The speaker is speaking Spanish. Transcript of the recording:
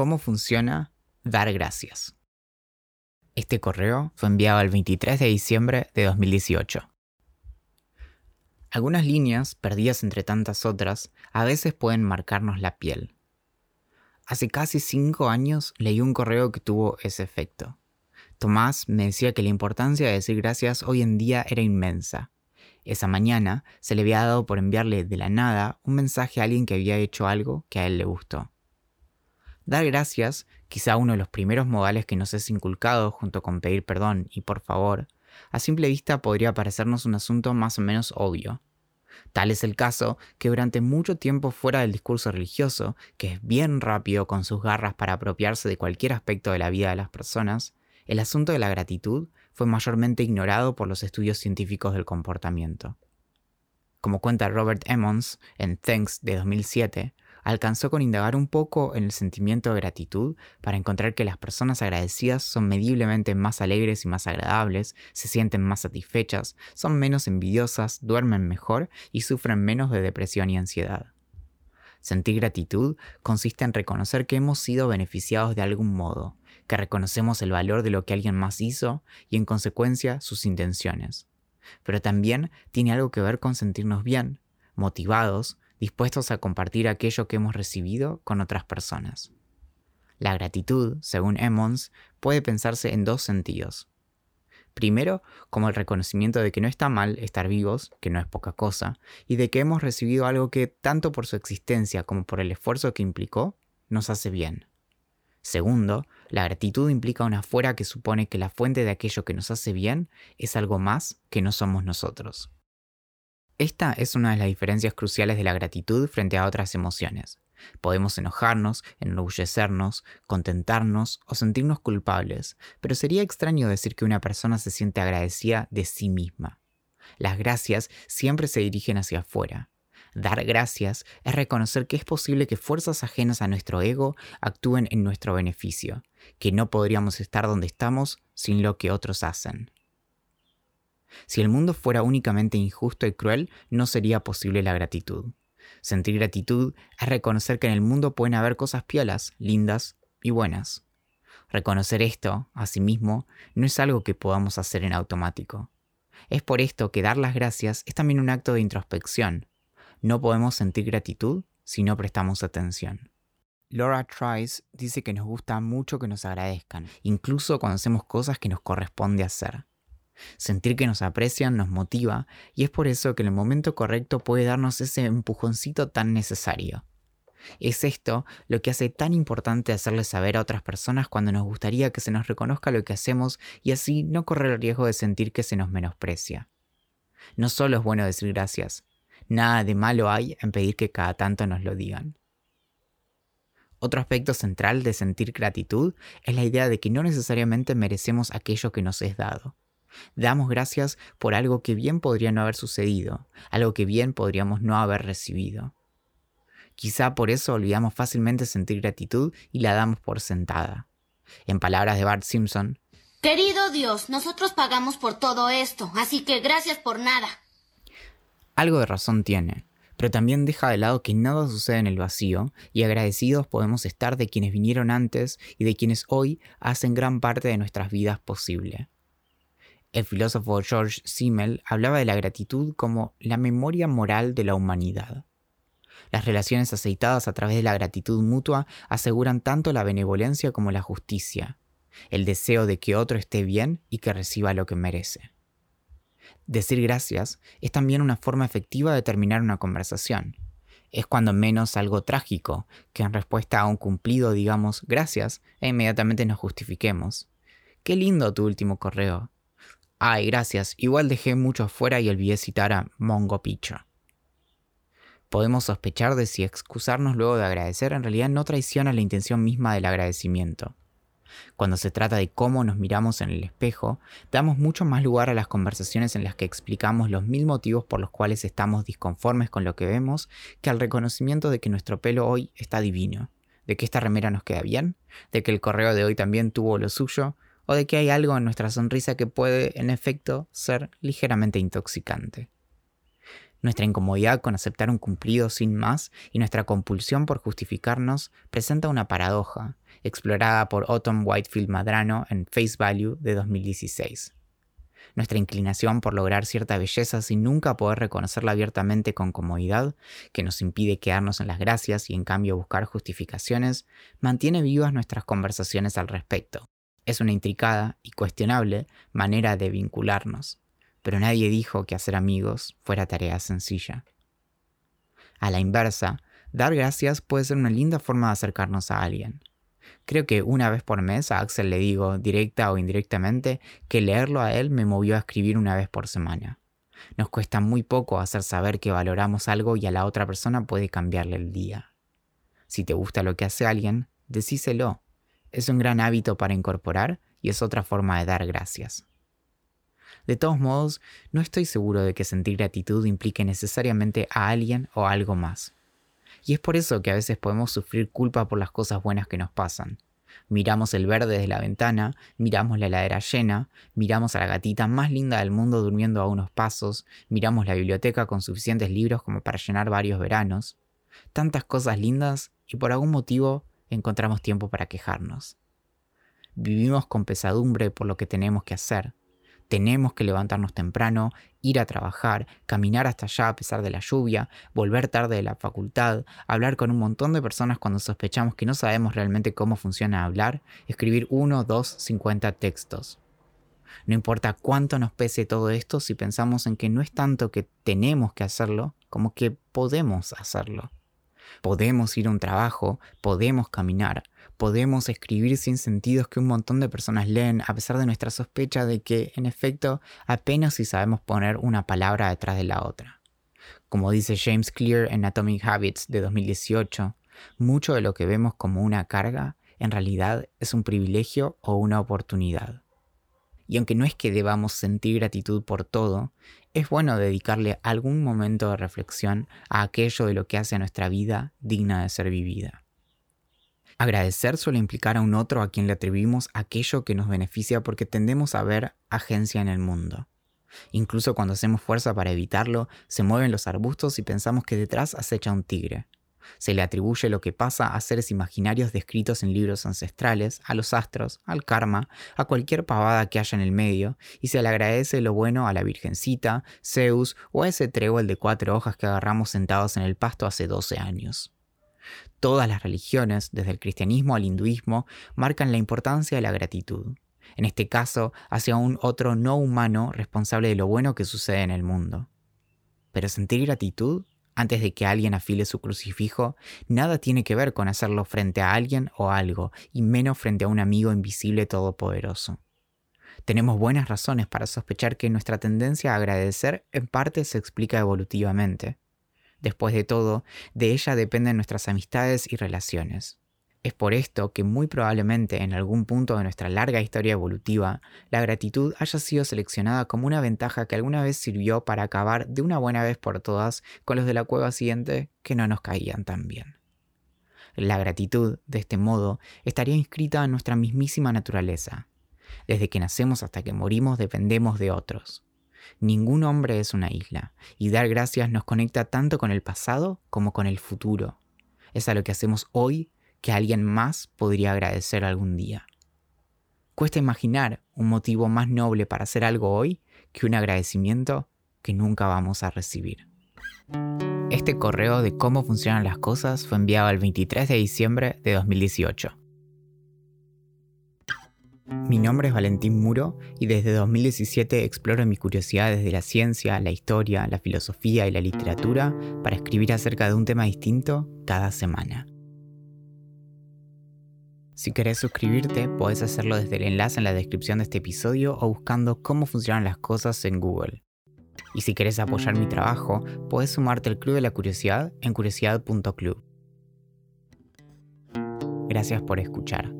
cómo funciona dar gracias. Este correo fue enviado el 23 de diciembre de 2018. Algunas líneas, perdidas entre tantas otras, a veces pueden marcarnos la piel. Hace casi cinco años leí un correo que tuvo ese efecto. Tomás me decía que la importancia de decir gracias hoy en día era inmensa. Esa mañana se le había dado por enviarle de la nada un mensaje a alguien que había hecho algo que a él le gustó. Dar gracias, quizá uno de los primeros modales que nos es inculcado junto con pedir perdón y por favor, a simple vista podría parecernos un asunto más o menos obvio. Tal es el caso que durante mucho tiempo fuera del discurso religioso, que es bien rápido con sus garras para apropiarse de cualquier aspecto de la vida de las personas, el asunto de la gratitud fue mayormente ignorado por los estudios científicos del comportamiento. Como cuenta Robert Emmons en Thanks de 2007, alcanzó con indagar un poco en el sentimiento de gratitud para encontrar que las personas agradecidas son mediblemente más alegres y más agradables, se sienten más satisfechas, son menos envidiosas, duermen mejor y sufren menos de depresión y ansiedad. Sentir gratitud consiste en reconocer que hemos sido beneficiados de algún modo, que reconocemos el valor de lo que alguien más hizo y en consecuencia sus intenciones. Pero también tiene algo que ver con sentirnos bien, motivados, dispuestos a compartir aquello que hemos recibido con otras personas. La gratitud, según Emmons, puede pensarse en dos sentidos. Primero, como el reconocimiento de que no está mal estar vivos, que no es poca cosa, y de que hemos recibido algo que, tanto por su existencia como por el esfuerzo que implicó, nos hace bien. Segundo, la gratitud implica una fuera que supone que la fuente de aquello que nos hace bien es algo más que no somos nosotros. Esta es una de las diferencias cruciales de la gratitud frente a otras emociones. Podemos enojarnos, enorgullecernos, contentarnos o sentirnos culpables, pero sería extraño decir que una persona se siente agradecida de sí misma. Las gracias siempre se dirigen hacia afuera. Dar gracias es reconocer que es posible que fuerzas ajenas a nuestro ego actúen en nuestro beneficio, que no podríamos estar donde estamos sin lo que otros hacen. Si el mundo fuera únicamente injusto y cruel, no sería posible la gratitud. Sentir gratitud es reconocer que en el mundo pueden haber cosas piolas, lindas y buenas. Reconocer esto, asimismo, no es algo que podamos hacer en automático. Es por esto que dar las gracias es también un acto de introspección. No podemos sentir gratitud si no prestamos atención. Laura Trice dice que nos gusta mucho que nos agradezcan, incluso cuando hacemos cosas que nos corresponde hacer. Sentir que nos aprecian nos motiva y es por eso que en el momento correcto puede darnos ese empujoncito tan necesario. Es esto lo que hace tan importante hacerle saber a otras personas cuando nos gustaría que se nos reconozca lo que hacemos y así no correr el riesgo de sentir que se nos menosprecia. No solo es bueno decir gracias, nada de malo hay en pedir que cada tanto nos lo digan. Otro aspecto central de sentir gratitud es la idea de que no necesariamente merecemos aquello que nos es dado. Damos gracias por algo que bien podría no haber sucedido, algo que bien podríamos no haber recibido. Quizá por eso olvidamos fácilmente sentir gratitud y la damos por sentada. En palabras de Bart Simpson, Querido Dios, nosotros pagamos por todo esto, así que gracias por nada. Algo de razón tiene, pero también deja de lado que nada sucede en el vacío y agradecidos podemos estar de quienes vinieron antes y de quienes hoy hacen gran parte de nuestras vidas posible. El filósofo George Simmel hablaba de la gratitud como la memoria moral de la humanidad. Las relaciones aceitadas a través de la gratitud mutua aseguran tanto la benevolencia como la justicia, el deseo de que otro esté bien y que reciba lo que merece. Decir gracias es también una forma efectiva de terminar una conversación. Es cuando menos algo trágico, que en respuesta a un cumplido digamos gracias e inmediatamente nos justifiquemos. Qué lindo tu último correo. Ay, gracias, igual dejé mucho afuera y olvidé citar a Mongo Picho. Podemos sospechar de si excusarnos luego de agradecer en realidad no traiciona la intención misma del agradecimiento. Cuando se trata de cómo nos miramos en el espejo, damos mucho más lugar a las conversaciones en las que explicamos los mil motivos por los cuales estamos disconformes con lo que vemos que al reconocimiento de que nuestro pelo hoy está divino, de que esta remera nos queda bien, de que el correo de hoy también tuvo lo suyo, o de que hay algo en nuestra sonrisa que puede, en efecto, ser ligeramente intoxicante. Nuestra incomodidad con aceptar un cumplido sin más y nuestra compulsión por justificarnos presenta una paradoja, explorada por Autumn Whitefield Madrano en Face Value de 2016. Nuestra inclinación por lograr cierta belleza sin nunca poder reconocerla abiertamente con comodidad, que nos impide quedarnos en las gracias y en cambio buscar justificaciones, mantiene vivas nuestras conversaciones al respecto. Es una intricada y cuestionable manera de vincularnos, pero nadie dijo que hacer amigos fuera tarea sencilla. A la inversa, dar gracias puede ser una linda forma de acercarnos a alguien. Creo que una vez por mes a Axel le digo, directa o indirectamente, que leerlo a él me movió a escribir una vez por semana. Nos cuesta muy poco hacer saber que valoramos algo y a la otra persona puede cambiarle el día. Si te gusta lo que hace alguien, decíselo. Es un gran hábito para incorporar y es otra forma de dar gracias. De todos modos, no estoy seguro de que sentir gratitud implique necesariamente a alguien o algo más. Y es por eso que a veces podemos sufrir culpa por las cosas buenas que nos pasan. Miramos el verde desde la ventana, miramos la heladera llena, miramos a la gatita más linda del mundo durmiendo a unos pasos, miramos la biblioteca con suficientes libros como para llenar varios veranos. Tantas cosas lindas y por algún motivo encontramos tiempo para quejarnos. Vivimos con pesadumbre por lo que tenemos que hacer, tenemos que levantarnos temprano, ir a trabajar, caminar hasta allá a pesar de la lluvia, volver tarde de la facultad, hablar con un montón de personas cuando sospechamos que no sabemos realmente cómo funciona hablar, escribir uno, dos, cincuenta textos. No importa cuánto nos pese todo esto si pensamos en que no es tanto que tenemos que hacerlo como que podemos hacerlo. Podemos ir a un trabajo, podemos caminar, podemos escribir sin sentidos que un montón de personas leen a pesar de nuestra sospecha de que, en efecto, apenas si sabemos poner una palabra detrás de la otra. Como dice James Clear en Atomic Habits de 2018, mucho de lo que vemos como una carga en realidad es un privilegio o una oportunidad. Y aunque no es que debamos sentir gratitud por todo, es bueno dedicarle algún momento de reflexión a aquello de lo que hace a nuestra vida digna de ser vivida. Agradecer suele implicar a un otro a quien le atribuimos aquello que nos beneficia porque tendemos a ver agencia en el mundo. Incluso cuando hacemos fuerza para evitarlo, se mueven los arbustos y pensamos que detrás acecha un tigre. Se le atribuye lo que pasa a seres imaginarios descritos en libros ancestrales, a los astros, al karma, a cualquier pavada que haya en el medio, y se le agradece lo bueno a la Virgencita, Zeus o a ese trébol de cuatro hojas que agarramos sentados en el pasto hace 12 años. Todas las religiones, desde el cristianismo al hinduismo, marcan la importancia de la gratitud. En este caso, hacia un otro no humano responsable de lo bueno que sucede en el mundo. Pero sentir gratitud antes de que alguien afile su crucifijo, nada tiene que ver con hacerlo frente a alguien o algo, y menos frente a un amigo invisible todopoderoso. Tenemos buenas razones para sospechar que nuestra tendencia a agradecer en parte se explica evolutivamente. Después de todo, de ella dependen nuestras amistades y relaciones. Es por esto que muy probablemente en algún punto de nuestra larga historia evolutiva, la gratitud haya sido seleccionada como una ventaja que alguna vez sirvió para acabar de una buena vez por todas con los de la cueva siguiente que no nos caían tan bien. La gratitud, de este modo, estaría inscrita en nuestra mismísima naturaleza. Desde que nacemos hasta que morimos dependemos de otros. Ningún hombre es una isla, y dar gracias nos conecta tanto con el pasado como con el futuro. Es a lo que hacemos hoy que alguien más podría agradecer algún día. Cuesta imaginar un motivo más noble para hacer algo hoy que un agradecimiento que nunca vamos a recibir. Este correo de cómo funcionan las cosas fue enviado el 23 de diciembre de 2018. Mi nombre es Valentín Muro y desde 2017 exploro mis curiosidades de la ciencia, la historia, la filosofía y la literatura para escribir acerca de un tema distinto cada semana. Si querés suscribirte, podés hacerlo desde el enlace en la descripción de este episodio o buscando cómo funcionan las cosas en Google. Y si querés apoyar mi trabajo, podés sumarte al Club de la Curiosidad en curiosidad.club. Gracias por escuchar.